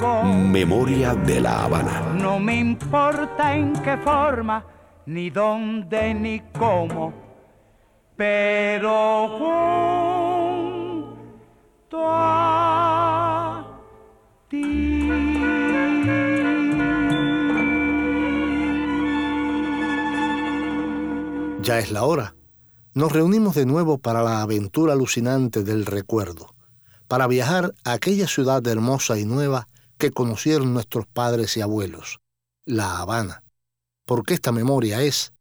Memoria de la Habana. No me importa en qué forma, ni dónde, ni cómo, pero junto a ti. Ya es la hora. Nos reunimos de nuevo para la aventura alucinante del recuerdo, para viajar a aquella ciudad hermosa y nueva que conocieron nuestros padres y abuelos, La Habana, porque esta memoria es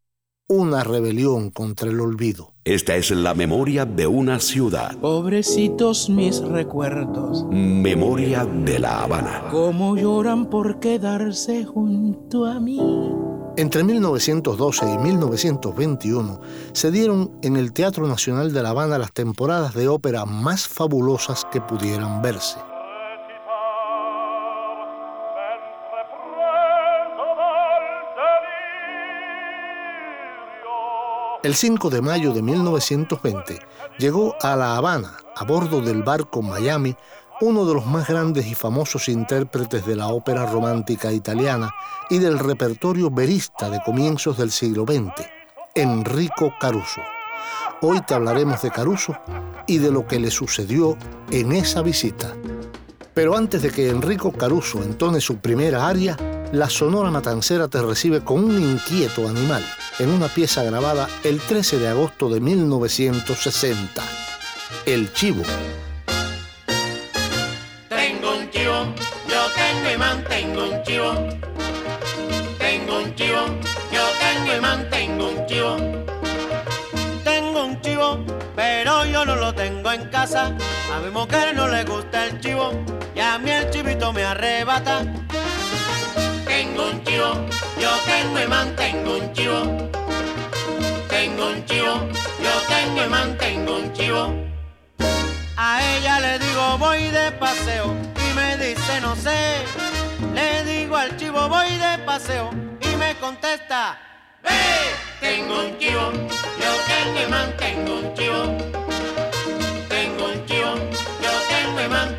una rebelión contra el olvido. Esta es la memoria de una ciudad. Pobrecitos mis recuerdos, Memoria de la Habana. cómo lloran por quedarse junto a mí. Entre 1912 y 1921 se dieron en el Teatro Nacional de La Habana las temporadas de ópera más fabulosas que pudieran verse. El 5 de mayo de 1920 llegó a La Habana, a bordo del barco Miami, uno de los más grandes y famosos intérpretes de la ópera romántica italiana y del repertorio verista de comienzos del siglo XX, Enrico Caruso. Hoy te hablaremos de Caruso y de lo que le sucedió en esa visita. Pero antes de que Enrico Caruso entone su primera aria, la Sonora Matancera te recibe con un inquieto animal en una pieza grabada el 13 de agosto de 1960. El Chivo. Tengo un chivo, yo tengo y mantengo un chivo. Tengo un chivo, yo tengo y mantengo un chivo. Tengo un chivo, pero yo no lo tengo en casa. A mi mujer no le gusta el chivo y a mí el chivito me arrebata. Tengo un chivo, yo tengo y mantengo un chivo. Tengo un chivo, yo tengo y mantengo un chivo. A ella le digo voy de paseo y me dice no sé. Le digo al chivo voy de paseo y me contesta, ve, tengo un chivo, yo tengo y mantengo un chivo. Tengo un chivo, yo tengo y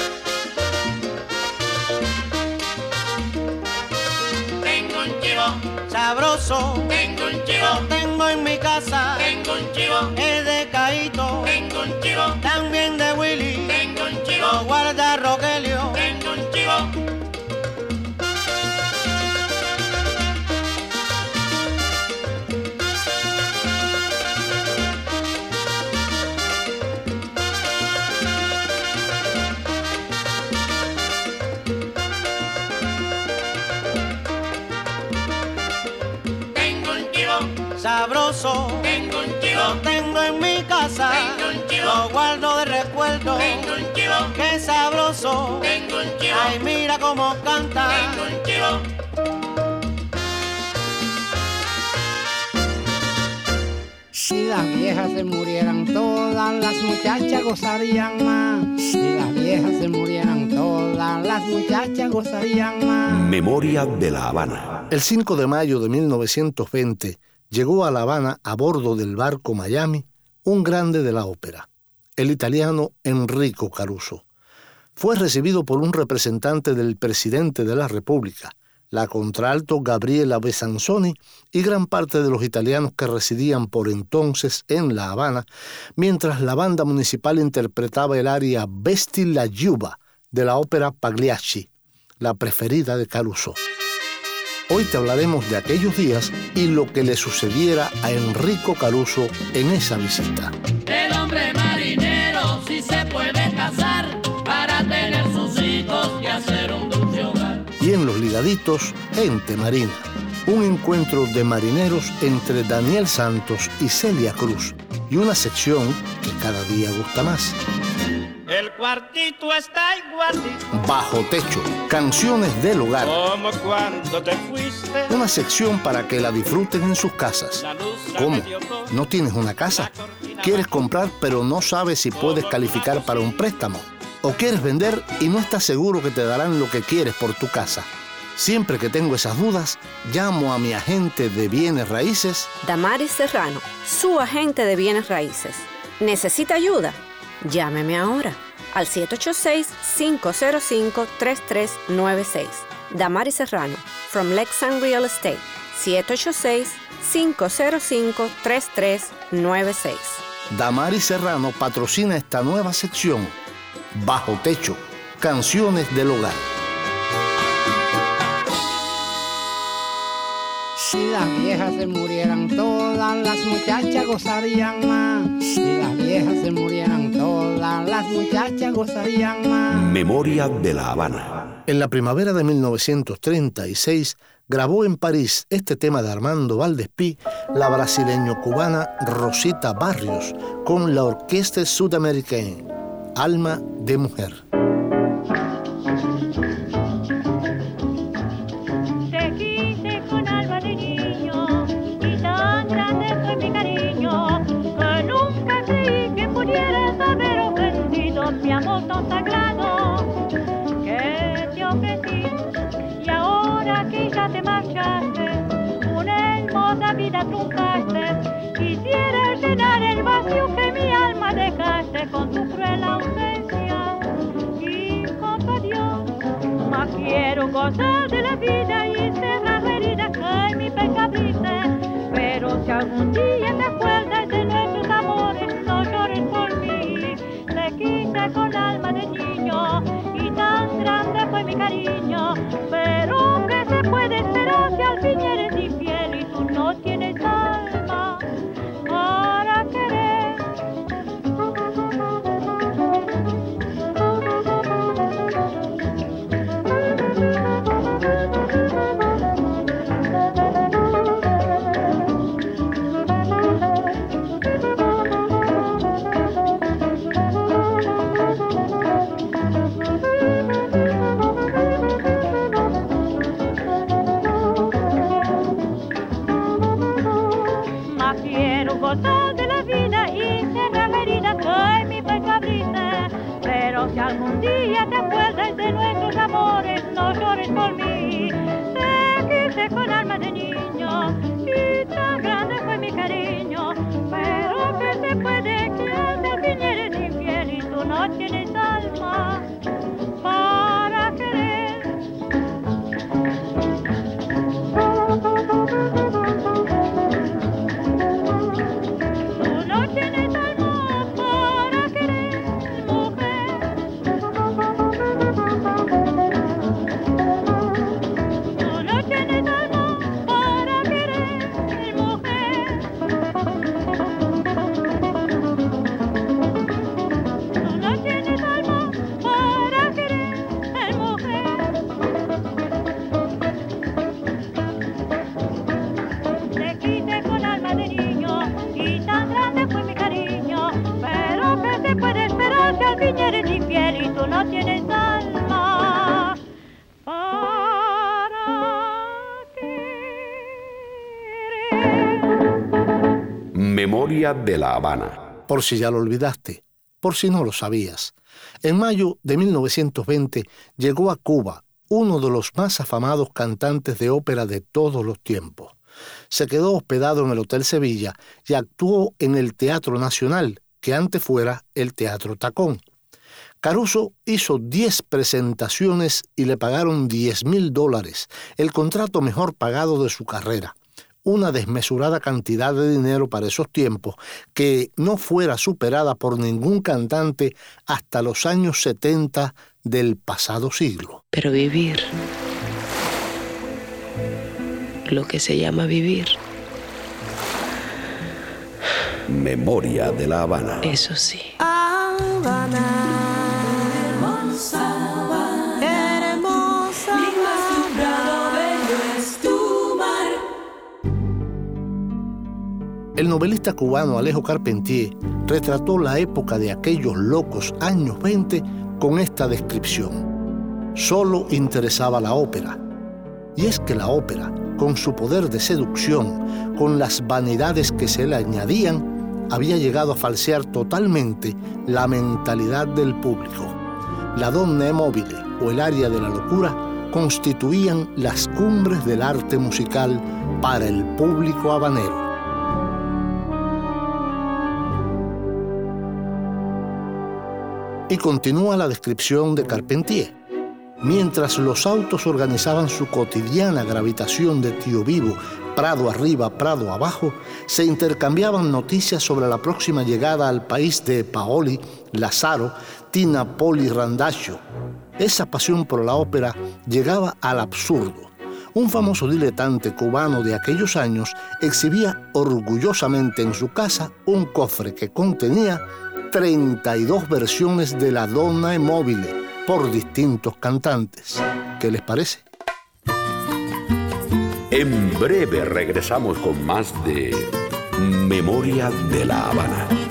Tengo un chivo. Tengo en mi casa. Tengo un chivo. Ay, mira cómo canta. Tengo un chivo. Si las viejas se murieran todas, las muchachas gozarían más. Si las viejas se murieran todas, las muchachas gozarían más. Memoria de la Habana. El 5 de mayo de 1920 llegó a La Habana a bordo del barco Miami un grande de la ópera, el italiano Enrico Caruso. Fue recibido por un representante del presidente de la República, la contralto Gabriela Besanzoni y gran parte de los italianos que residían por entonces en La Habana, mientras la banda municipal interpretaba el aria Vesti la Giuba de la ópera Pagliacci, la preferida de Caruso. Hoy te hablaremos de aquellos días y lo que le sucediera a Enrico Caruso en esa visita. El hombre marinero si se puede casar para tener sus hijos y hacer un dulce hogar. Y en los ligaditos, gente marina. Un encuentro de marineros entre Daniel Santos y Celia Cruz y una sección que cada día gusta más. El cuartito está igualito. Bajo techo, canciones del hogar. Como cuando te fuiste. Una sección para que la disfruten en sus casas. ¿Cómo? ¿No tienes una casa? ¿Quieres comprar pero no sabes si puedes calificar para un préstamo? ¿O quieres vender y no estás seguro que te darán lo que quieres por tu casa? Siempre que tengo esas dudas, llamo a mi agente de bienes raíces. Damaris Serrano, su agente de bienes raíces. ¿Necesita ayuda? Llámeme ahora al 786-505-3396. Damaris Serrano, from Lexan Real Estate, 786-505-3396. Damaris Serrano patrocina esta nueva sección, Bajo Techo, Canciones del Hogar. Si las viejas se murieran todas, las muchachas gozarían más. Si las viejas se murieran todas, las muchachas gozarían más. Memoria de la Habana. En la primavera de 1936 grabó en París este tema de Armando Valdespí la brasileño-cubana Rosita Barrios con la Orquesta Sudamericana, Alma de Mujer. Te quise con alma de niño y tan grande fue mi cariño que nunca creí que pudieras haber ofendido mi amor tan sagrado quiero gozar de la vida y cerrar la herida que mi abriste. Pero si algún día te acuerdas de nuestros amores, no llores por mí. Te quise con alma de niño y tan grande fue mi cariño. Pero que se puede esperar si al fin eres con alma De la Habana. por si ya lo olvidaste, por si no lo sabías. En mayo de 1920 llegó a Cuba uno de los más afamados cantantes de ópera de todos los tiempos. Se quedó hospedado en el Hotel Sevilla y actuó en el Teatro Nacional, que antes fuera el Teatro Tacón. Caruso hizo 10 presentaciones y le pagaron 10 mil dólares, el contrato mejor pagado de su carrera una desmesurada cantidad de dinero para esos tiempos que no fuera superada por ningún cantante hasta los años 70 del pasado siglo. Pero vivir lo que se llama vivir. Memoria de la Habana. Eso sí. Habana, hermosa, El novelista cubano Alejo Carpentier retrató la época de aquellos locos años 20 con esta descripción. Solo interesaba la ópera. Y es que la ópera, con su poder de seducción, con las vanidades que se le añadían, había llegado a falsear totalmente la mentalidad del público. La donna mobile o el área de la locura constituían las cumbres del arte musical para el público habanero. Y continúa la descripción de Carpentier. Mientras los autos organizaban su cotidiana gravitación de Tío Vivo, Prado arriba, Prado abajo, se intercambiaban noticias sobre la próxima llegada al país de Paoli, Lazaro, Tina Poli Randaccio. Esa pasión por la ópera llegaba al absurdo. Un famoso diletante cubano de aquellos años exhibía orgullosamente en su casa un cofre que contenía 32 versiones de la Donna Mobile por distintos cantantes. ¿Qué les parece? En breve regresamos con más de Memoria de la Habana.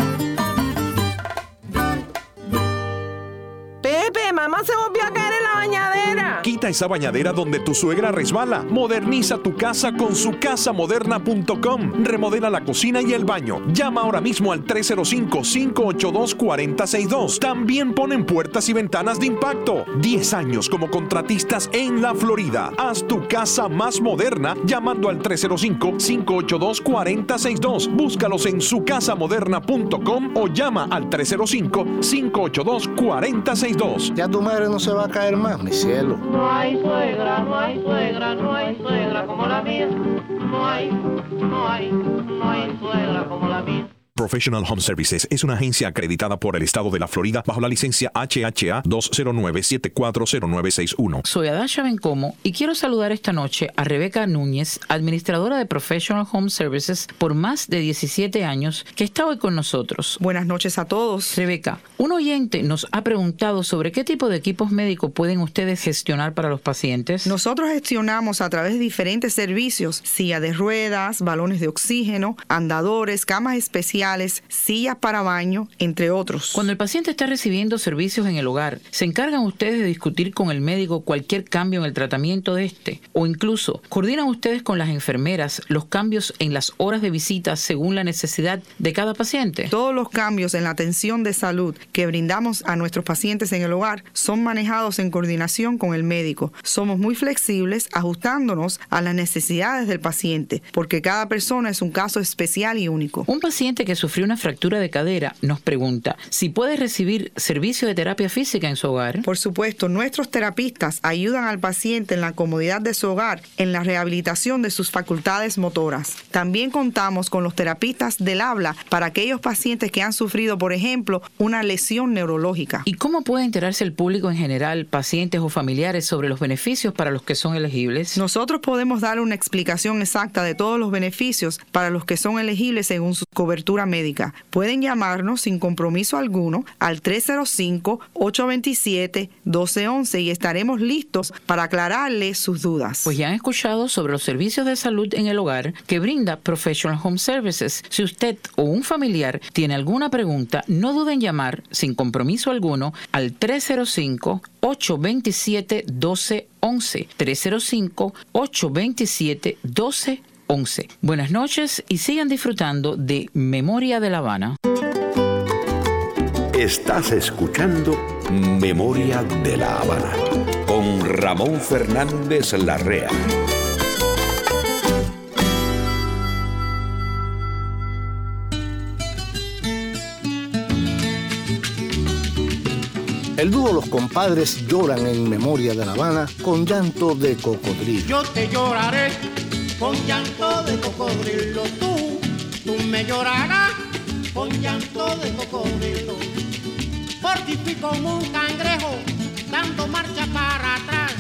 Quita esa bañadera donde tu suegra resbala. Moderniza tu casa con sucasamoderna.com. Remodela la cocina y el baño. Llama ahora mismo al 305-582-4062. También ponen puertas y ventanas de impacto. 10 años como contratistas en la Florida. Haz tu casa más moderna llamando al 305-582-4062. Búscalos en sucasamoderna.com o llama al 305-582-4062. Ya tu madre no se va a caer más, mi cielo. No hay suegra, no hay suegra, no hay suegra como la mía. No hay, no hay, no hay suegra como la mía. Professional Home Services es una agencia acreditada por el estado de la Florida bajo la licencia HHA 209-740961. Soy Adasha Bencomo y quiero saludar esta noche a Rebeca Núñez, administradora de Professional Home Services por más de 17 años, que está hoy con nosotros. Buenas noches a todos. Rebeca, un oyente nos ha preguntado sobre qué tipo de equipos médicos pueden ustedes gestionar para los pacientes. Nosotros gestionamos a través de diferentes servicios, silla de ruedas, balones de oxígeno, andadores, camas especiales, sillas para baño, entre otros. Cuando el paciente está recibiendo servicios en el hogar, ¿se encargan ustedes de discutir con el médico cualquier cambio en el tratamiento de este? O incluso, ¿coordinan ustedes con las enfermeras los cambios en las horas de visita según la necesidad de cada paciente? Todos los cambios en la atención de salud que brindamos a nuestros pacientes en el hogar son manejados en coordinación con el médico. Somos muy flexibles ajustándonos a las necesidades del paciente, porque cada persona es un caso especial y único. Un paciente que sufrió una fractura de cadera nos pregunta si puede recibir servicio de terapia física en su hogar. Por supuesto, nuestros terapistas ayudan al paciente en la comodidad de su hogar, en la rehabilitación de sus facultades motoras. También contamos con los terapistas del habla para aquellos pacientes que han sufrido, por ejemplo, una lesión neurológica. ¿Y cómo puede enterarse el público en general, pacientes o familiares, sobre los beneficios para los que son elegibles? Nosotros podemos dar una explicación exacta de todos los beneficios para los que son elegibles según su cobertura médica. Pueden llamarnos sin compromiso alguno al 305-827-1211 y estaremos listos para aclararles sus dudas. Pues ya han escuchado sobre los servicios de salud en el hogar que brinda Professional Home Services. Si usted o un familiar tiene alguna pregunta, no duden en llamar sin compromiso alguno al 305 827 1211 305 827 1211 11. Buenas noches y sigan disfrutando de Memoria de La Habana. Estás escuchando Memoria de La Habana con Ramón Fernández Larrea. El dúo Los Compadres lloran en Memoria de La Habana con llanto de cocodrilo. Yo te lloraré con llanto de cocodrilo. Tú, tú me llorarás con llanto de cocodrilo. Por como un cangrejo, dando marcha para atrás.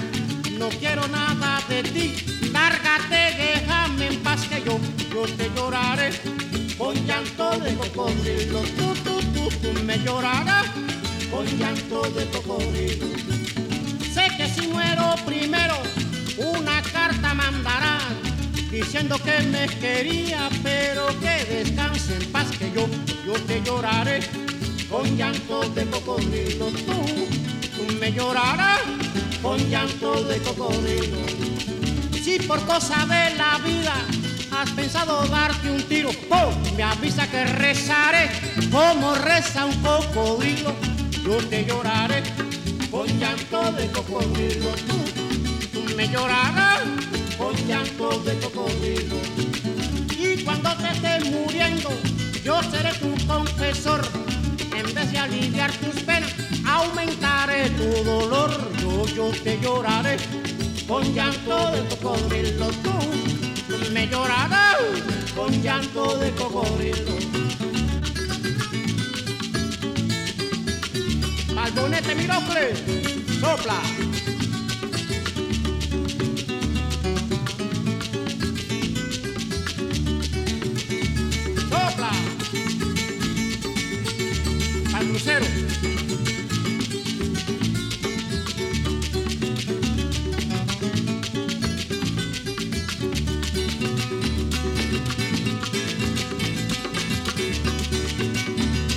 No quiero nada de ti, lárgate, déjame en paz que yo, yo te lloraré con llanto de cocodrilo. Tú, tú, tú, tú me llorarás con llanto de cocodrilo. Sé que si muero primero, una carta mandarás diciendo que me quería, pero que descanse en paz que yo, yo te lloraré con llanto de cocodrilo. Tú, tú me llorarás con llanto de cocodrilo. Si por cosa de la vida has pensado darte un tiro, ¡pum! me avisa que rezaré como reza un cocodrilo. Yo te lloraré con llanto de cocodrilo. Tú, tú me llorarás con llanto de cocodrilo. Y cuando te estés muriendo, yo seré tu confesor. En vez de aliviar tus penas, aumentaré tu dolor. Yo, yo te lloraré con llanto de cocodrilo. Tú, me llorarás con llanto de cocodrilo. Balbonete Mirocle, sopla. Sopla.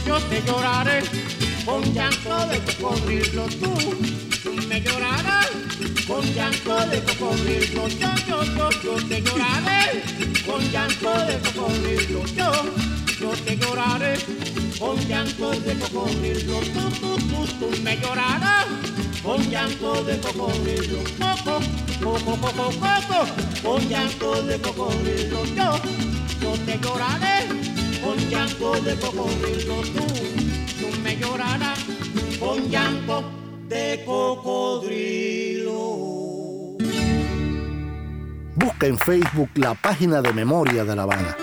Yo te lloraré con llanto de cocodrilo tú, tú me llorarás con llanto de cocodrilo yo, yo, yo, yo te lloraré con llanto de cocodrilo yo, yo te lloraré con llanto de cocodrilo tú, tú, tú, tú me llorarás con llanto de cocodrilo coco, coco, coco, coco, con llanto de cocodrilo yo, yo te lloraré con llanto de cocodrilo tú tú me llorarás con llanto de cocodrilo. Busca en Facebook la página de Memoria de La Habana.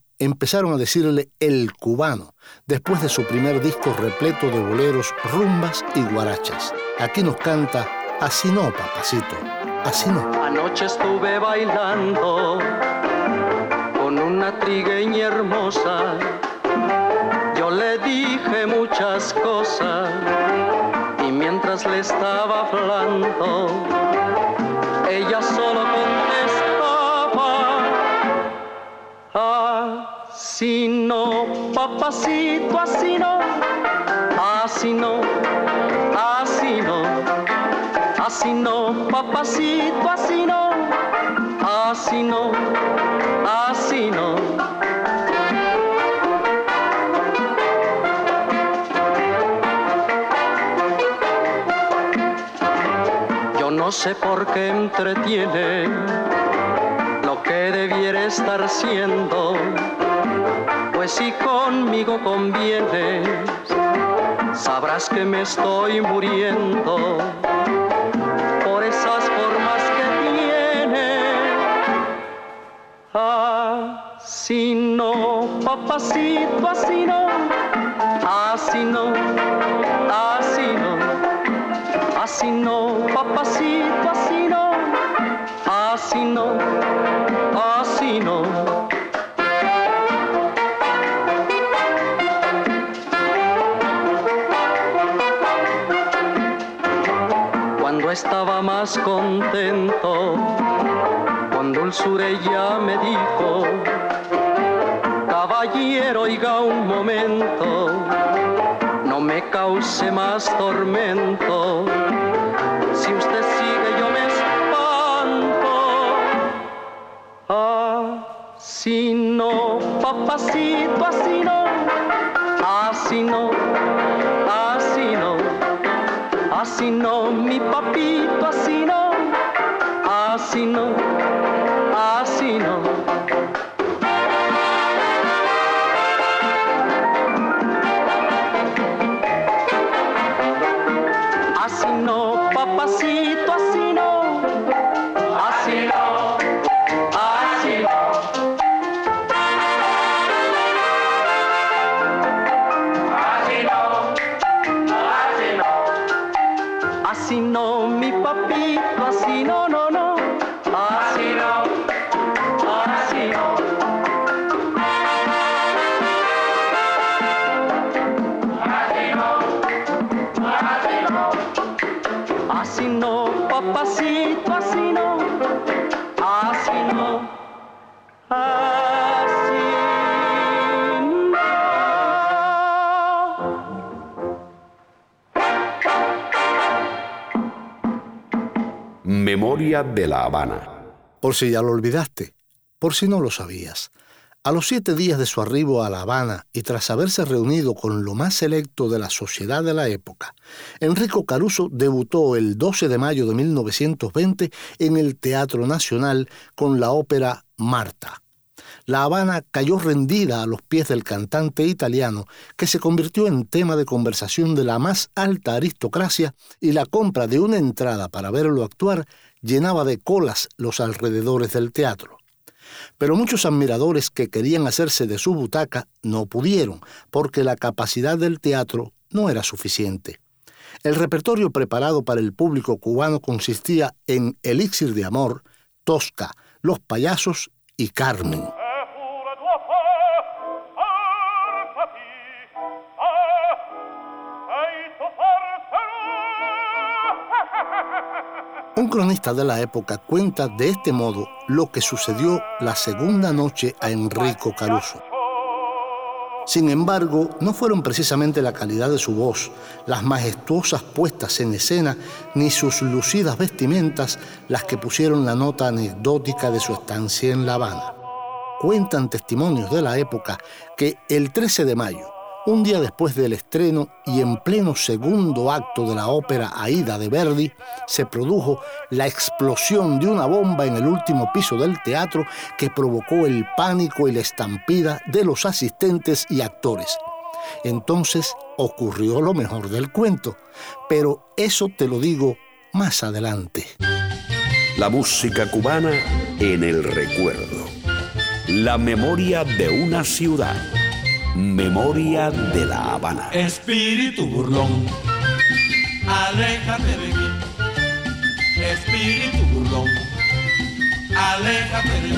empezaron a decirle el cubano después de su primer disco repleto de boleros, rumbas y guarachas. Aquí nos canta Así no, papacito, así no. Anoche estuve bailando con una trigueña hermosa. Yo le dije muchas cosas y mientras le estaba hablando, ella solo Así no, papacito, así no, así no, así no, así no, papacito, así no, así no, así no. Yo no sé por qué entretiene lo que debiera estar siendo, pues si conmigo convienes, sabrás que me estoy muriendo por esas formas que tiene. Así no, papacito, así no, así no, así no. Así no, papacito, así no, así no, así no. Estaba más contento, con dulzura ella me dijo, caballero, oiga un momento no me cause más tormento. Si usted sigue, yo me espanto. Así no, papacito, así no, así no, así no, mi papito, así no, así no, Memoria de la Habana. Por si ya lo olvidaste, por si no lo sabías. A los siete días de su arribo a La Habana y tras haberse reunido con lo más selecto de la sociedad de la época, Enrico Caruso debutó el 12 de mayo de 1920 en el Teatro Nacional con la ópera Marta. La Habana cayó rendida a los pies del cantante italiano, que se convirtió en tema de conversación de la más alta aristocracia y la compra de una entrada para verlo actuar llenaba de colas los alrededores del teatro. Pero muchos admiradores que querían hacerse de su butaca no pudieron, porque la capacidad del teatro no era suficiente. El repertorio preparado para el público cubano consistía en Elixir de Amor, Tosca, Los Payasos y Carmen. Un cronista de la época cuenta de este modo lo que sucedió la segunda noche a Enrico Caruso. Sin embargo, no fueron precisamente la calidad de su voz, las majestuosas puestas en escena, ni sus lucidas vestimentas las que pusieron la nota anecdótica de su estancia en La Habana. Cuentan testimonios de la época que el 13 de mayo, un día después del estreno y en pleno segundo acto de la ópera Aida de Verdi, se produjo la explosión de una bomba en el último piso del teatro que provocó el pánico y la estampida de los asistentes y actores. Entonces ocurrió lo mejor del cuento, pero eso te lo digo más adelante. La música cubana en el recuerdo. La memoria de una ciudad. Memoria de La Habana. Espíritu burlón, aléjate de mí. Espíritu burlón, aléjate de mí.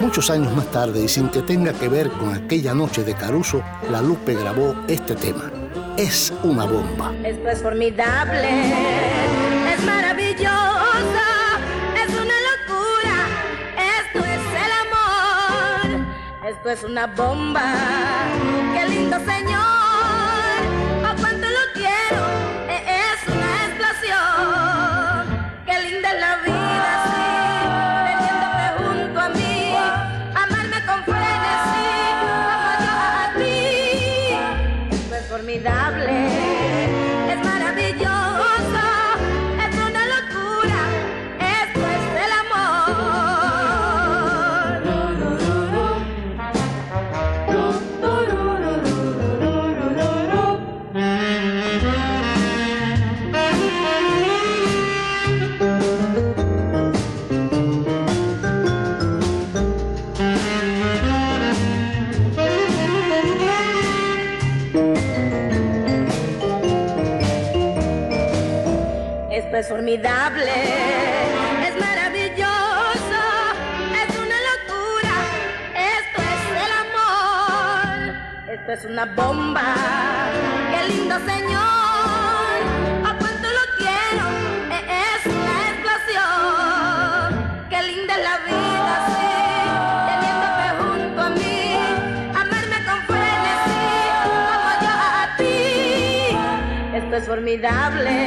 Muchos años más tarde y sin que tenga que ver con aquella noche de Caruso, La Lupe grabó este tema. Es una bomba. Esto es formidable, es maravillosa, esto es una bomba, qué lindo señor, es formidable, es maravilloso, es una locura, esto es el amor, esto es una bomba, qué lindo señor, oh cuánto lo quiero, es una explosión, qué linda es la vida, sí, teniéndote junto a mí, amarme con frenesí, como yo a ti, esto es formidable,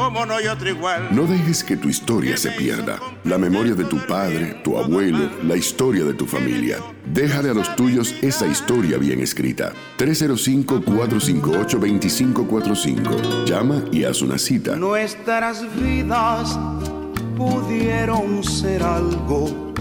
como no hay otro igual. No dejes que tu historia se pierda. La memoria de tu padre, tu abuelo, la historia de tu familia. Déjale a los tuyos esa historia bien escrita. 305-458-2545. Llama y haz una cita. Nuestras vidas pudieron ser algo,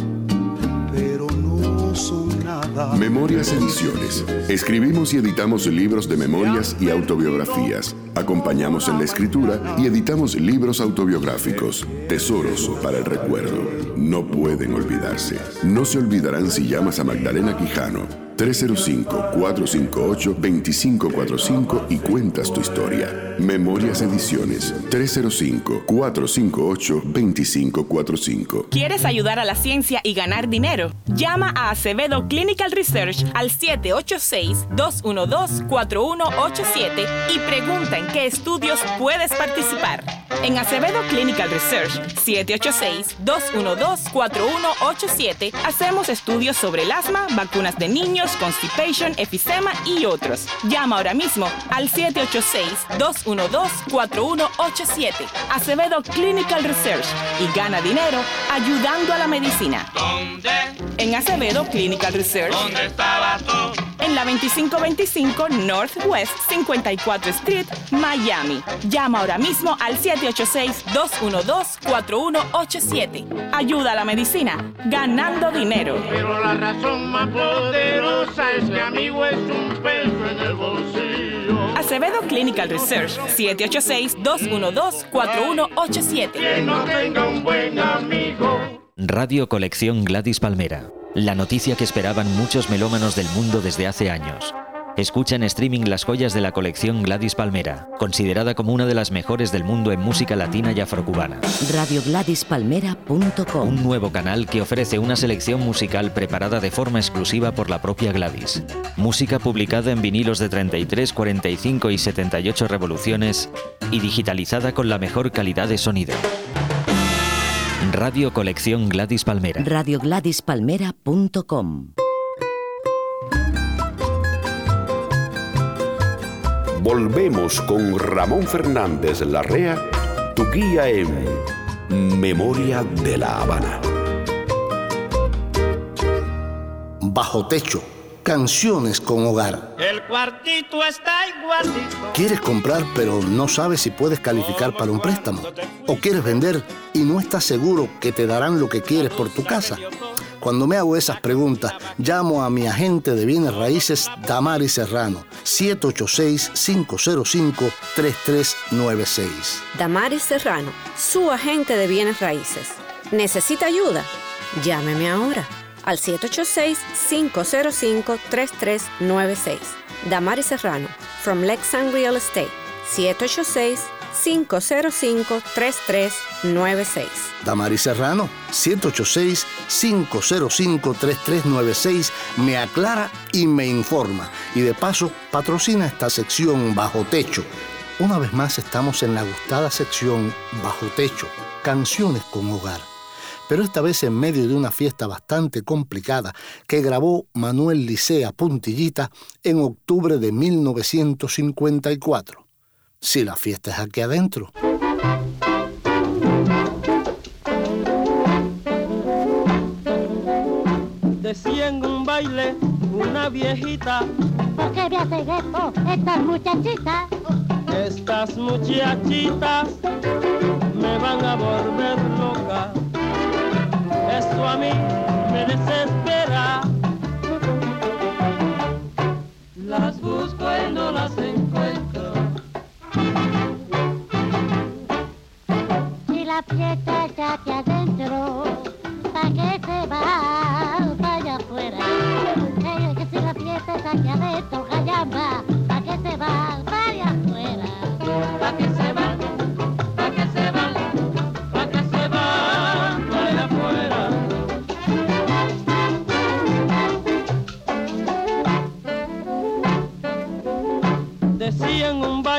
pero no son nada. Memorias Ediciones. Escribimos y editamos libros de memorias y autobiografías. Acompañamos en la escritura y editamos libros autobiográficos. Tesoros para el recuerdo. No pueden olvidarse. No se olvidarán si llamas a Magdalena Quijano. 305-458-2545 y cuentas tu historia. Memorias Ediciones. 305-458-2545. ¿Quieres ayudar a la ciencia y ganar dinero? Llama a Acevedo Clinical Research al 786-212-4187 y pregunta en qué estudios puedes participar. En Acevedo Clinical Research 786-212-4187 hacemos estudios sobre el asma, vacunas de niños, constipation, efisema y otros. Llama ahora mismo al 786-212-4187. Acevedo Clinical Research y gana dinero ayudando a la medicina. ¿Dónde? En Acevedo Clinical Research. ¿Dónde estabas tú? En la 2525 Northwest 54 Street, Miami. Llama ahora mismo al 786-212-4187. Ayuda a la medicina, ganando dinero. Pero la razón más poderosa es que amigo es un peso en el bolsillo. Acevedo Clinical Research 786-212-4187. Que no tenga un buen amigo. Radio Colección Gladys Palmera. La noticia que esperaban muchos melómanos del mundo desde hace años. Escucha en streaming las joyas de la colección Gladys Palmera, considerada como una de las mejores del mundo en música latina y afrocubana. RadioGladysPalmera.com Un nuevo canal que ofrece una selección musical preparada de forma exclusiva por la propia Gladys. Música publicada en vinilos de 33, 45 y 78 revoluciones y digitalizada con la mejor calidad de sonido. Radio Colección Gladys Palmera. RadioGladysPalmera.com Volvemos con Ramón Fernández Larrea, tu guía en Memoria de la Habana. Bajo techo, canciones con hogar. El cuartito está igualito. ¿Quieres comprar pero no sabes si puedes calificar para un préstamo? ¿O quieres vender y no estás seguro que te darán lo que quieres por tu casa? Cuando me hago esas preguntas, llamo a mi agente de bienes raíces, Damari Serrano, 786-505-3396. Damaris Serrano, su agente de bienes raíces. ¿Necesita ayuda? Llámeme ahora al 786-505-3396. Damaris Serrano, from Lexan Real Estate, 786-505-3396. Damari Serrano, 786-505-3396, me aclara y me informa. Y de paso, patrocina esta sección Bajo Techo. Una vez más estamos en la gustada sección Bajo Techo, canciones con hogar. Pero esta vez en medio de una fiesta bastante complicada que grabó Manuel Licea Puntillita en octubre de 1954. Si la fiesta es aquí adentro. Decía en un baile una viejita, ¿Por qué me hacen esto estas muchachitas? estas muchachitas me van a volver loca. Esto a mí me desespera. Las busco y no las encuentro. Si la fiesta está aquí adentro,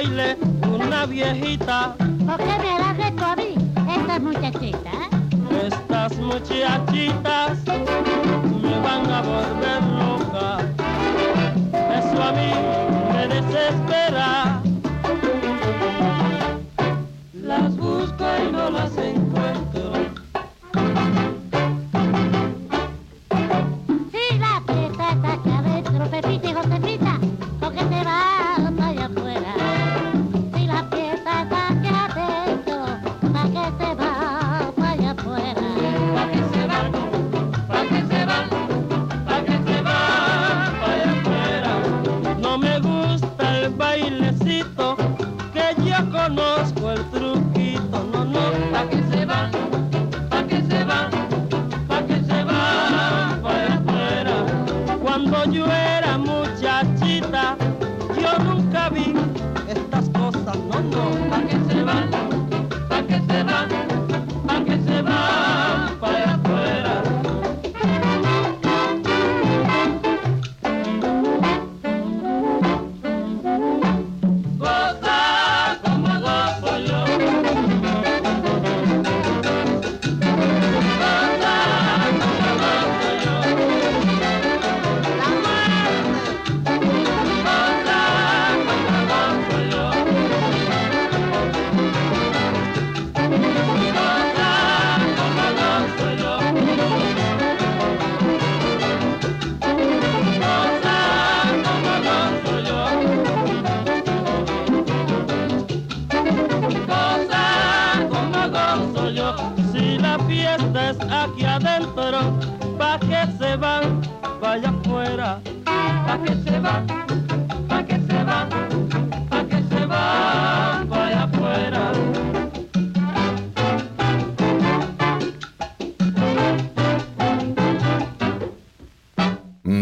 baile una viejita. ¿Por qué me esto a mí, estas muchachitas? Estas muchachitas me van a volver loca. Eso a mí me desespera.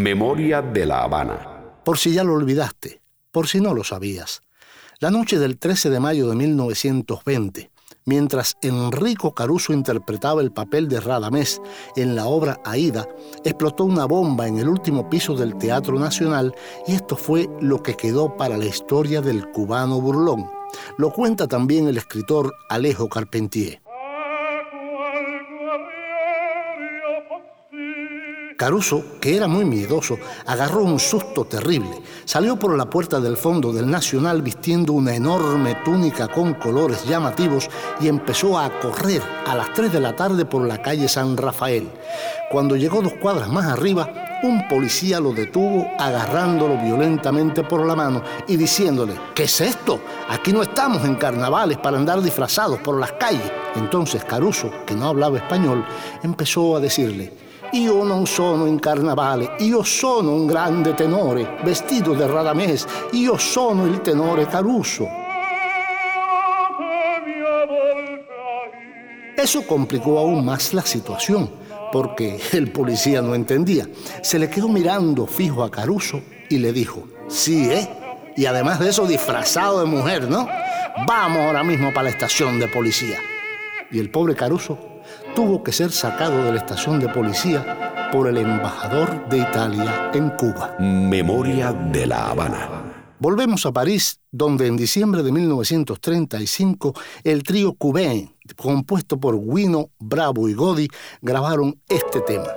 Memoria de la Habana. Por si ya lo olvidaste, por si no lo sabías. La noche del 13 de mayo de 1920, mientras Enrico Caruso interpretaba el papel de Radamés en la obra Aida, explotó una bomba en el último piso del Teatro Nacional y esto fue lo que quedó para la historia del cubano burlón. Lo cuenta también el escritor Alejo Carpentier. Caruso, que era muy miedoso, agarró un susto terrible. Salió por la puerta del fondo del Nacional vistiendo una enorme túnica con colores llamativos y empezó a correr a las 3 de la tarde por la calle San Rafael. Cuando llegó dos cuadras más arriba, un policía lo detuvo agarrándolo violentamente por la mano y diciéndole, ¿qué es esto? Aquí no estamos en carnavales para andar disfrazados por las calles. Entonces Caruso, que no hablaba español, empezó a decirle, Io non sono in carnavale, io sono un grande tenore, vestito de Radamés, io sono il tenore Caruso. Eso complicó aún más la situación, porque el policía no entendía. Se le quedó mirando fijo a Caruso y le dijo, sí, ¿eh? Y además de eso disfrazado de mujer, ¿no? Vamos ahora mismo para la estación de policía. Y el pobre Caruso tuvo que ser sacado de la estación de policía por el embajador de Italia en Cuba. Memoria de la Habana. Volvemos a París, donde en diciembre de 1935 el trío Cubain, compuesto por Guino, Bravo y Godi, grabaron este tema,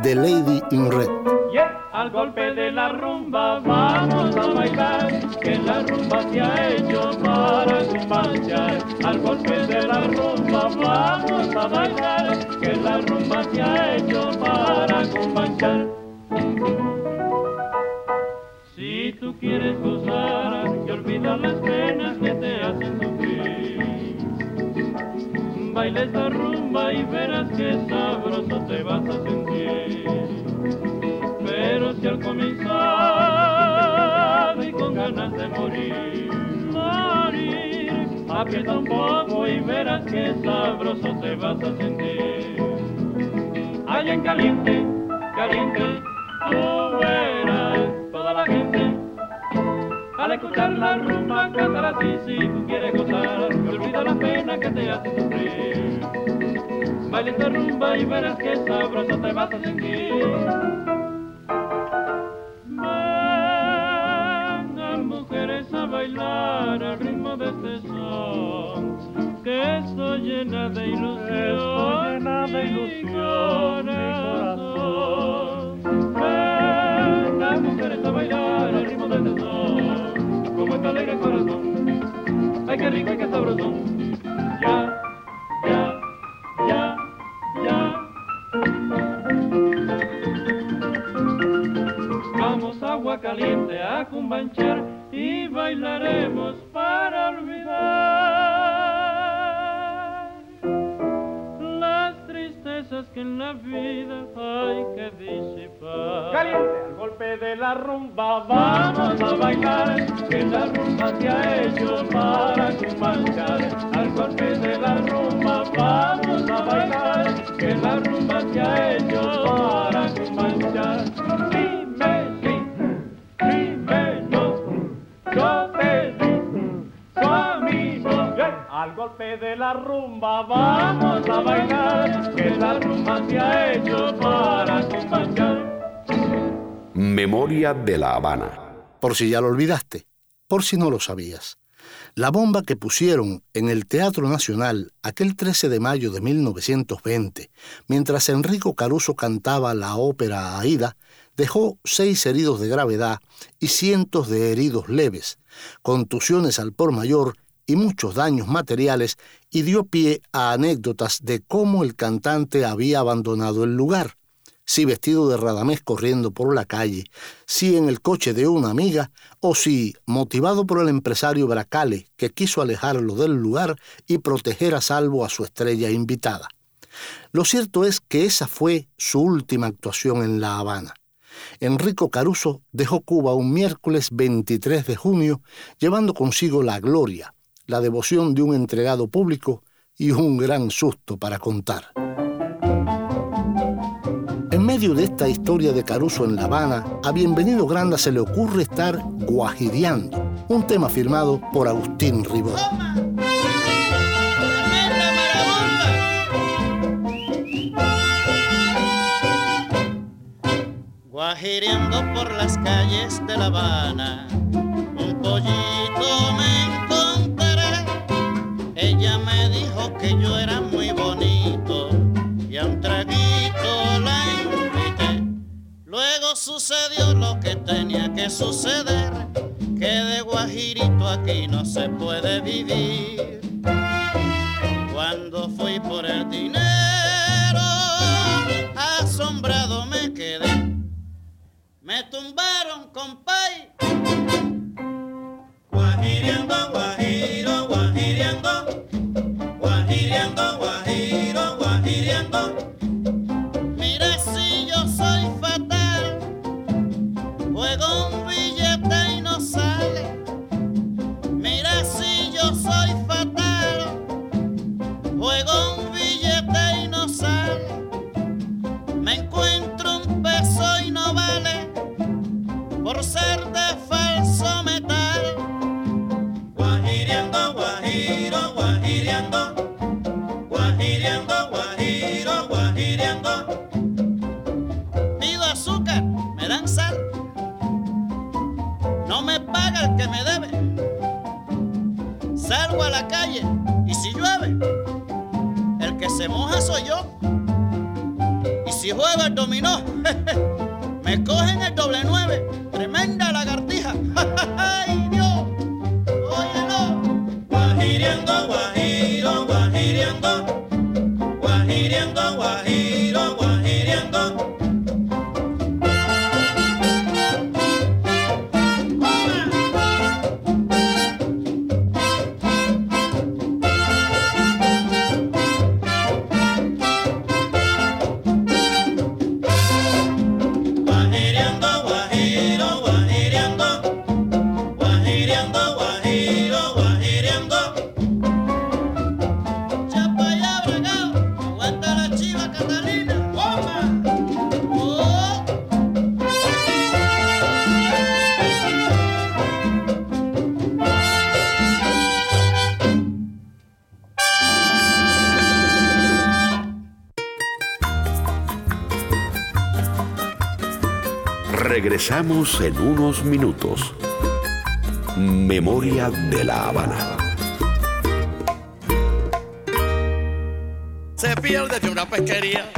The Lady in Red. Yeah, al golpe de la rumba vamos a bailar, que la rumba se ha hecho para combanciar. Al golpe de la rumba vamos a bailar, que la rumba se ha hecho para combanciar. Si tú quieres gozar y olvidar las penas que te hacen sufrir, baila esta rumba y verás que sabroso te vas a sentir. Al comenzar y con ganas de morir, morir, aprieta un poco y verás que sabroso te vas a sentir. Allá en caliente, caliente, tú verás toda la gente. Al escuchar la rumba cantar así si tú quieres gozar, olvida la pena que te hace sufrir. Baila esta rumba y verás que sabroso te vas a sentir. Bailar al ritmo de este son, que estoy llena de ilusión, estoy llena de ilusión, mi corazón. Vengan mujeres a bailar al ritmo de este son, como está alegre el corazón, ay qué rico y qué sabrosón, ya, agua caliente a cumbanchar y bailaremos para olvidar las tristezas que en la vida hay que disipar. Caliente al golpe de la rumba, vamos a bailar, que la rumba se ha hecho para cumbanchar. Al golpe de la rumba, vamos a bailar, que la rumba se ha hecho para cumbanchar. Golpe de la rumba, vamos a bailar, que la rumba se ha hecho para cumbanchar. Memoria de la Habana. Por si ya lo olvidaste, por si no lo sabías. La bomba que pusieron en el Teatro Nacional aquel 13 de mayo de 1920, mientras Enrico Caruso cantaba la ópera Aida, dejó seis heridos de gravedad y cientos de heridos leves, contusiones al por mayor y muchos daños materiales, y dio pie a anécdotas de cómo el cantante había abandonado el lugar, si vestido de radamés corriendo por la calle, si en el coche de una amiga, o si motivado por el empresario Bracale, que quiso alejarlo del lugar y proteger a salvo a su estrella invitada. Lo cierto es que esa fue su última actuación en La Habana. Enrico Caruso dejó Cuba un miércoles 23 de junio, llevando consigo la gloria, la devoción de un entregado público y un gran susto para contar. En medio de esta historia de Caruso en La Habana, a Bienvenido Granda se le ocurre estar guajideando, un tema firmado por Agustín Ribó. Guajireando por las calles de La Habana, que suceder, que de guajirito aquí no se puede vivir. Cuando fui por el dinero, asombrado me quedé. Me tumbaron, compay. En unos minutos. Memoria de la Habana. Se pierde de una pesquería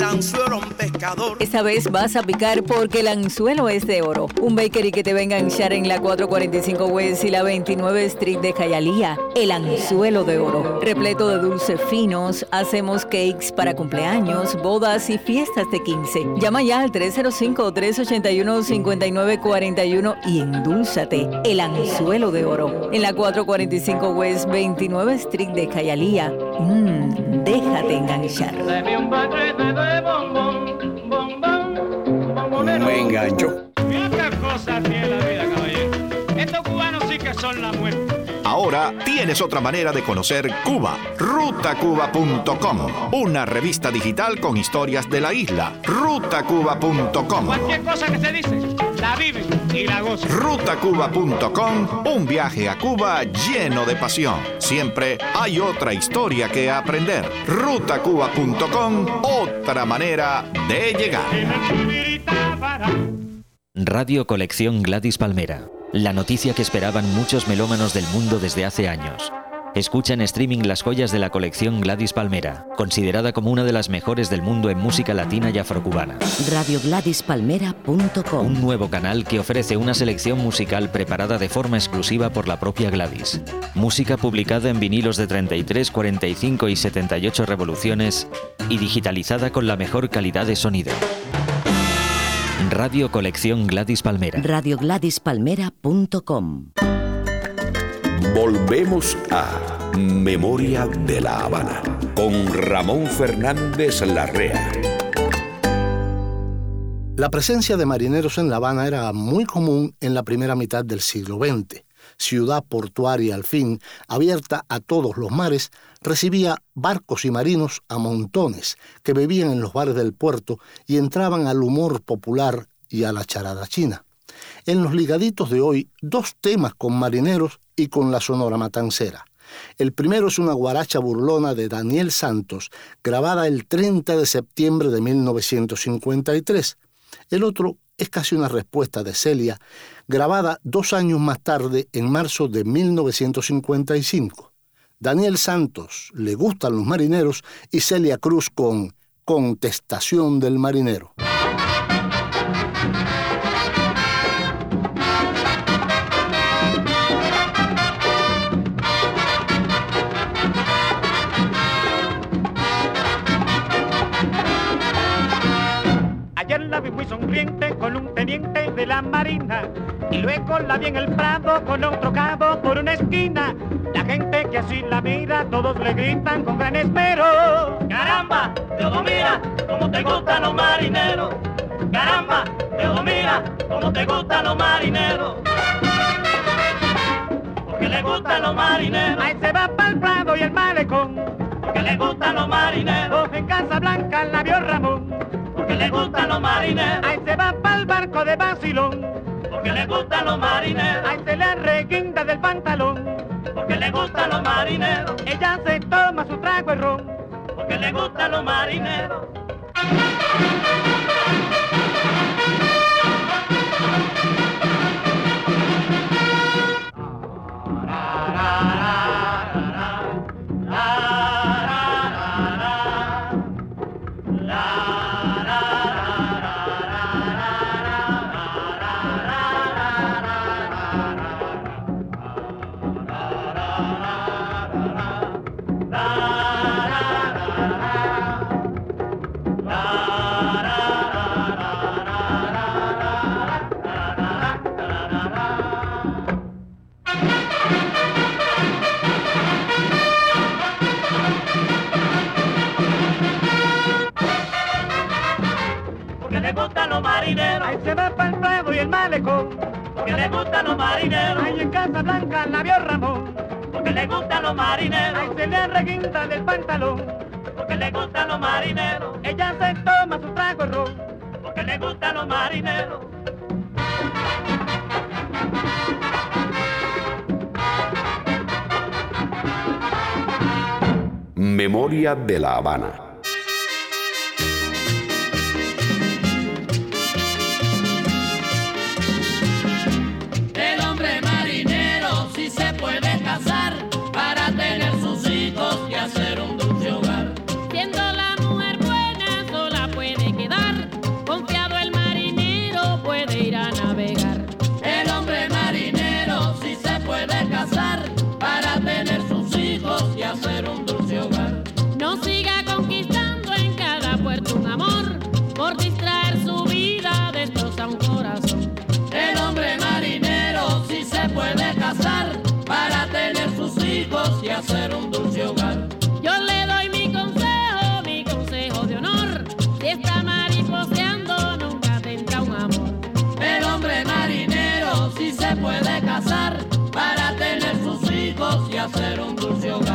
el anzuelo pescador. Esta vez vas a picar porque el anzuelo es de oro. Un bakery que te venga a enganchar en la 445 West y la 29 Street de Cayalía. El anzuelo de oro. Repleto de dulces finos, hacemos cakes para cumpleaños, bodas y fiestas de 15. Llama ya al 305-381-5941 y endulzate. El anzuelo de oro. En la 445 West 29 Street de Cayalía. Mmm, déjate enganchar. Me engancho. Mira qué cosa tiene la vida, caballero. Estos cubanos sí que son la muerte. Ahora tienes otra manera de conocer Cuba. Rutacuba.com, una revista digital con historias de la isla. Rutacuba.com. Cualquier cosa que se dice, la viven y la gozan. Rutacuba.com, un viaje a Cuba lleno de pasión. Siempre hay otra historia que aprender. Rutacuba.com, otra manera de llegar. Radio Colección Gladys Palmera. La noticia que esperaban muchos melómanos del mundo desde hace años. Escucha en streaming las joyas de la colección Gladys Palmera, considerada como una de las mejores del mundo en música latina y afrocubana. RadioGladysPalmera.com Un nuevo canal que ofrece una selección musical preparada de forma exclusiva por la propia Gladys. Música publicada en vinilos de 33, 45 y 78 revoluciones y digitalizada con la mejor calidad de sonido. Radio Colección Gladys Palmera. RadioGladysPalmera.com Volvemos a Memoria de la Habana con Ramón Fernández Larrea. La presencia de marineros en La Habana era muy común en la primera mitad del siglo XX. Ciudad portuaria al fin, abierta a todos los mares, recibía barcos y marinos a montones que bebían en los bares del puerto y entraban al humor popular y a la charada china. En los ligaditos de hoy, dos temas con marineros y con la Sonora Matancera. El primero es una guaracha burlona de Daniel Santos, grabada el 30 de septiembre de 1953. El otro es casi una respuesta de Celia, grabada dos años más tarde, en marzo de 1955. Daniel Santos, Le gustan los marineros, y Celia Cruz con Contestación del marinero. Luego la vi en el prado con otro cabo por una esquina. La gente que así la mira, todos le gritan con gran esmero. Caramba, Teodomira, como te gustan los marineros. Caramba, Teodomira, como te gustan los marineros. Porque le gustan los marineros. Ahí se va para el prado y el malecón. Porque le gustan los marineros. En Casa Blanca la vio Ramón. Porque le gustan los marineros. Ahí se va para el barco de Basilón. Porque le gustan los marineros. Ahí se le reguinda del pantalón. Porque le gustan los marineros. Ella se toma su trago de ron. Porque le gustan los marineros. Marineros. Ahí se va para el prado y el malecón. Porque le gustan los marineros. Ahí en Casa Blanca la vio Ramón. Porque le gustan los marineros. Ahí se le reguinda del pantalón. Porque le gustan los marineros. Ella se toma su trago de ron. Porque le gustan los marineros. Memoria de la Habana. Hacer un dulce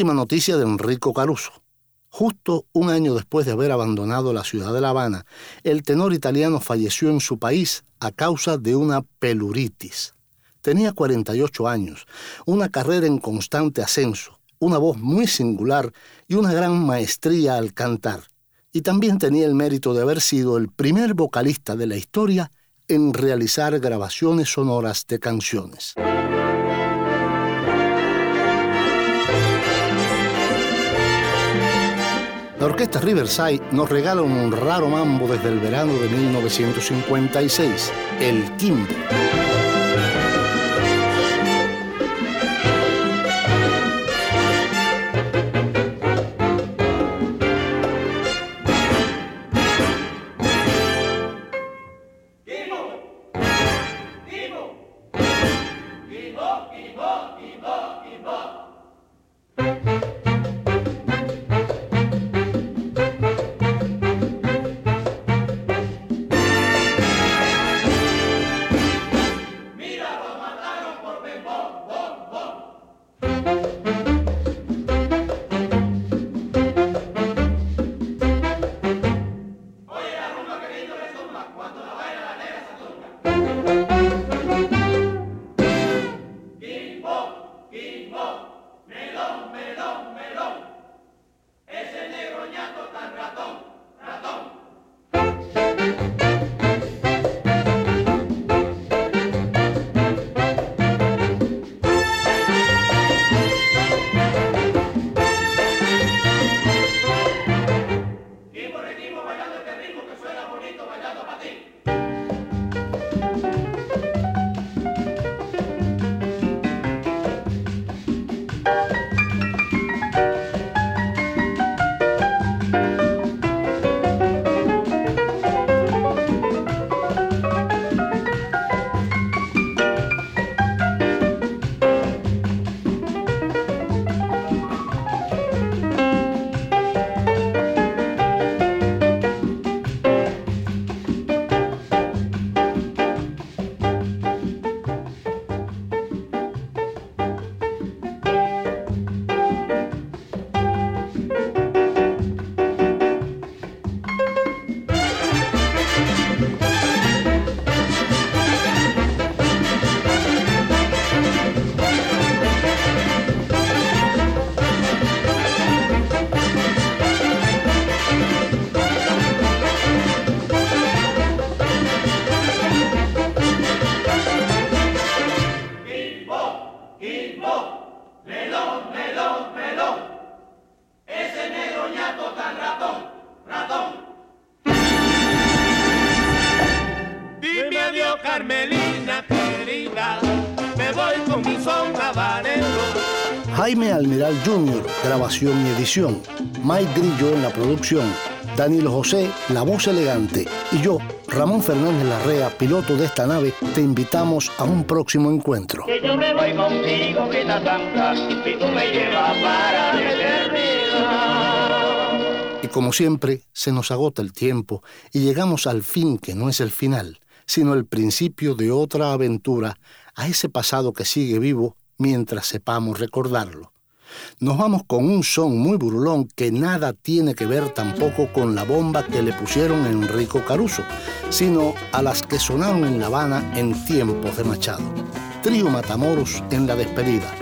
última noticia de Enrico Caruso. Justo un año después de haber abandonado la ciudad de La Habana, el tenor italiano falleció en su país a causa de una peluritis. Tenía 48 años, una carrera en constante ascenso, una voz muy singular y una gran maestría al cantar. Y también tenía el mérito de haber sido el primer vocalista de la historia en realizar grabaciones sonoras de canciones. La orquesta Riverside nos regala un raro mambo desde el verano de 1956, el Kimbo. Edición. Mike Grillo en la producción. Danilo José, la voz elegante. Y yo, Ramón Fernández Larrea, piloto de esta nave, te invitamos a un próximo encuentro. Que yo me voy contigo, Grita Santa, y tú me llevas para la eternidad. Y como siempre, se nos agota el tiempo y llegamos al fin que no es el final, sino el principio de otra aventura, a ese pasado que sigue vivo mientras sepamos recordarlo. Nos vamos con un son muy burlón que nada tiene que ver tampoco con la bomba que le pusieron a Enrico Caruso, sino a las que sonaron en La Habana en tiempos de Machado. Trío Matamoros en la despedida.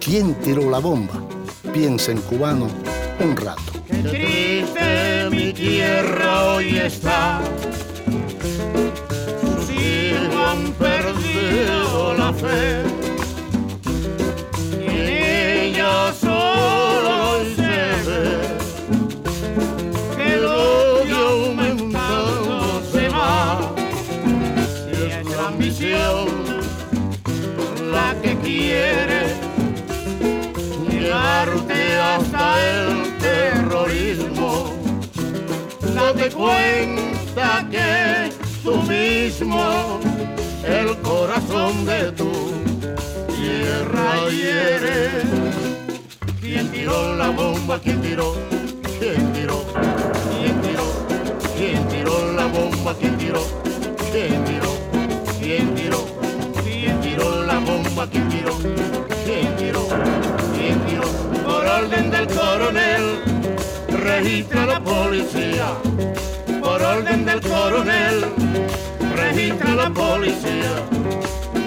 ¿Quién tiró la bomba? Piensa en cubano un rato. Cuenta que tú mismo, el corazón de tu tierra. ¿Quién tiró la bomba? ¿Quién tiró? ¿Quién tiró? ¿Quién tiró? ¿Quién tiró la bomba? ¿Quién tiró? ¿Quién tiró? ¿Quién tiró? ¿Quién tiró la bomba? ¿Quién tiró? ¿Quién tiró? ¿Quién tiró? Por orden del coronel, registra la policía. Por orden del coronel, registra la policía.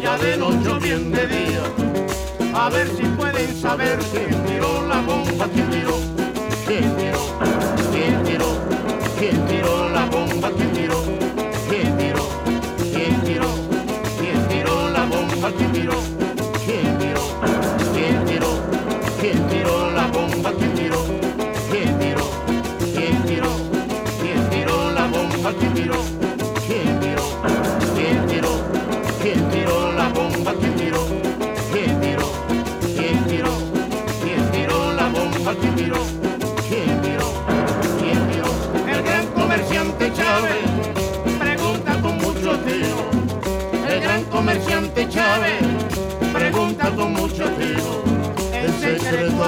Ya de noche bien de día, a ver si pueden saber quién tiró la bomba, quién tiró, quién tiró, quién tiró, quién tiró la bomba, quién tiró, quién tiró, quién tiró, quién tiró la bomba, quién tiró, quién tiró, quién tiró, quién tiró la bomba, quién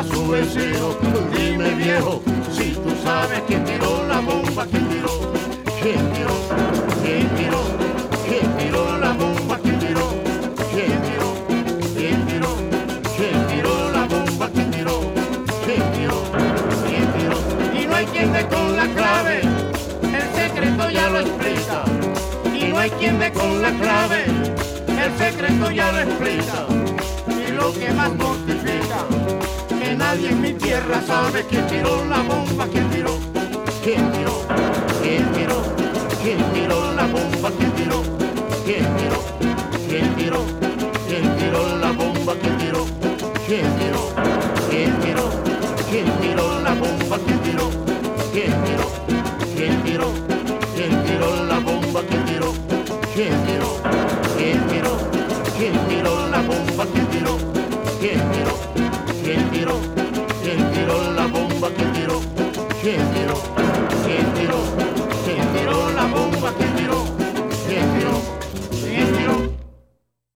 su vecino, dime viejo, si tú sabes quién tiró la bomba, quién tiró, quién tiró, quién tiró, quién tiró la bomba, quién tiró, quién tiró, quién tiró, quién tiró la bomba, quién tiró, quién tiró, quién tiró. Y no hay quien dé con la clave, el secreto ya lo explica. Y no hay quien dé con la clave, el secreto ya lo explica. Y lo que más nadie en mi tierra sabe quién tiró la bomba, quién tiró, quién tiró, quién tiró, quién tiró la bomba, quién tiró, quién tiró, quién tiró, quién tiró la bomba, quién tiró, quién tiró, quién tiró, quién tiró la bomba, quién tiró, quién tiró, quién tiró, quién tiró la bomba, quién tiró, quién tiró, quién tiró, quién tiró la bomba, quién tiró.